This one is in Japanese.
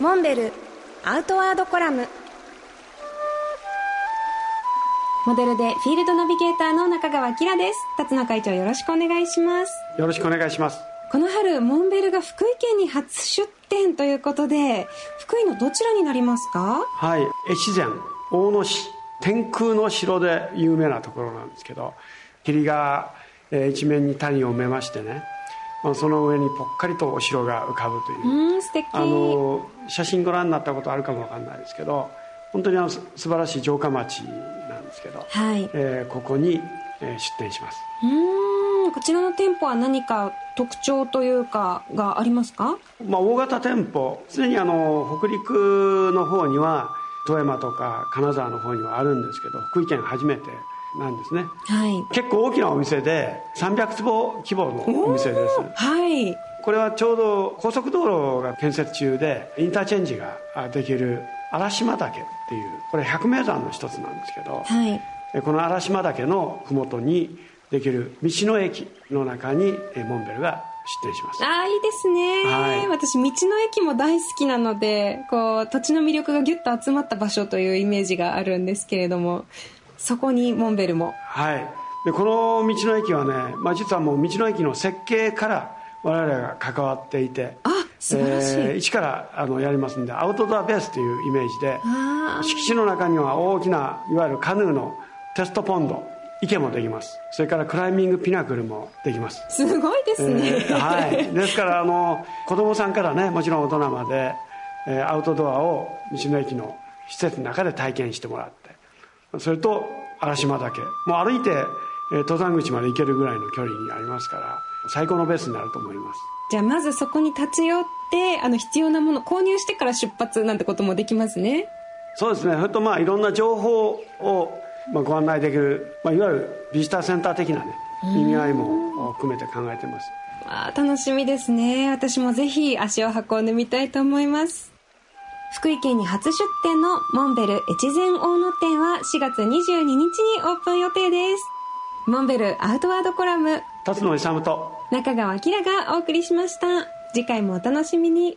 モンベルアウトワードコラム。モデルでフィールドナビゲーターの中川きらです。辰野会長よろしくお願いします。よろしくお願いします。この春モンベルが福井県に初出店ということで福井のどちらになりますか？はい越前大野市天空の城で有名なところなんですけど霧が、えー一面に谷を埋めましてねまあその上にぽっかりとお城が浮かぶという。あの写真ご覧になったことあるかもわかんないですけど本当にあのす素晴らしい城下町なんですけど、はい。えーここに、えー出店します。うーんこちらの店舗は何か特徴というかがありますか？まあ、大型店舗すでにあの北陸の方には富山とか金沢の方にはあるんですけど福井県初めてなんですね。はい。結構大きなお店で300坪規模のお店です。はい。これはちょうど高速道路が建設中でインターチェンジができる荒島岳っていうこれ百名山の一つなんですけどはい。えこの荒島岳の麓にできる道の駅の中にえモンベルが出店します。ああいいですね、はい。私道の駅も大好きなのでこう土地の魅力がギュッと集まった場所というイメージがあるんですけれどもそこにモンベルも。はい。でこの道の駅はね、まあ、実はもう道の駅の設計から我々が関わっていてあ素晴らしい、えー一からあのやりますんでアウトドアベースというイメージであ敷地の中には大きないわゆるカヌーのテストポンド池もできます。それからクライミングピナクルもできます。ーすごいですね、えーはい、ですからあの子供さんからねもちろん大人まで、えーアウトドアを道の駅の施設の中で体験してもらってそれと荒島岳。もう歩いて、えー登山口まで行けるぐらいの距離にありますから最高のベースになると思います。じゃあまずそこに立ち寄ってあの必要なもの購入してから出発なんてこともできますね。そうですね。それとまあいろんな情報を、まあ、ご案内できる、まあ、いわゆるビジターセンター的なね意味合いも含めて考えてます。あー楽しみですね。私もぜひ足を運んでみたいと思います福井県に初出店のモンベル越前大野店は4月22日にオープン予定です。モンベルアウトワードコラム。辰野勇と。中川明がお送りしました。次回もお楽しみに